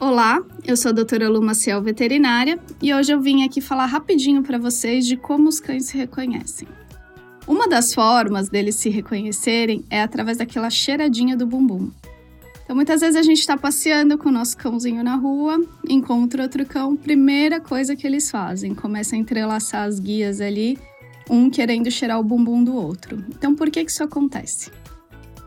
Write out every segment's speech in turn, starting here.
Olá, eu sou a doutora Lu Maciel, veterinária, e hoje eu vim aqui falar rapidinho para vocês de como os cães se reconhecem. Uma das formas deles se reconhecerem é através daquela cheiradinha do bumbum. Então, muitas vezes a gente está passeando com o nosso cãozinho na rua, encontra outro cão, primeira coisa que eles fazem, começa a entrelaçar as guias ali, um querendo cheirar o bumbum do outro. Então, por que, que isso acontece?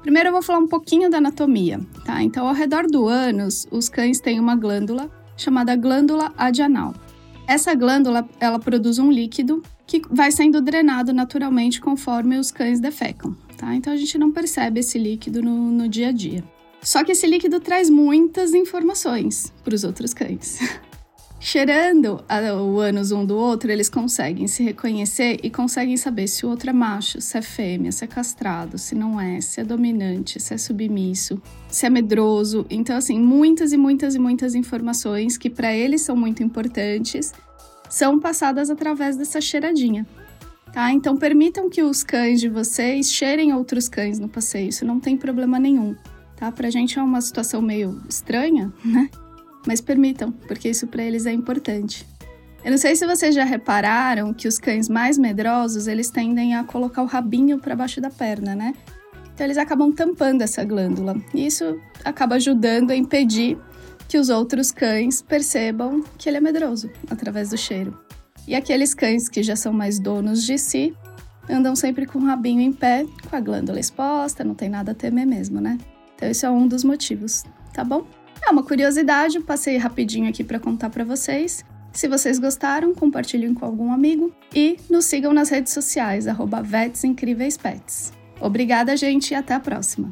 Primeiro eu vou falar um pouquinho da anatomia, tá? Então, ao redor do ânus, os cães têm uma glândula chamada glândula adianal. Essa glândula, ela produz um líquido que vai sendo drenado naturalmente conforme os cães defecam, tá? Então a gente não percebe esse líquido no, no dia a dia. Só que esse líquido traz muitas informações para os outros cães. Cheirando o ânus um do outro, eles conseguem se reconhecer e conseguem saber se o outro é macho, se é fêmea, se é castrado, se não é, se é dominante, se é submisso, se é medroso. Então, assim, muitas e muitas e muitas informações que para eles são muito importantes são passadas através dessa cheiradinha. Tá? Então, permitam que os cães de vocês cheirem outros cães no passeio, isso não tem problema nenhum. Tá? Pra gente é uma situação meio estranha, né? Mas permitam, porque isso para eles é importante. Eu não sei se vocês já repararam que os cães mais medrosos, eles tendem a colocar o rabinho para baixo da perna, né? Então eles acabam tampando essa glândula. E isso acaba ajudando a impedir que os outros cães percebam que ele é medroso através do cheiro. E aqueles cães que já são mais donos de si andam sempre com o rabinho em pé, com a glândula exposta, não tem nada a temer mesmo, né? Então esse é um dos motivos, tá bom? É uma curiosidade, passei rapidinho aqui para contar para vocês. Se vocês gostaram, compartilhem com algum amigo e nos sigam nas redes sociais, arroba Obrigada, gente, e até a próxima!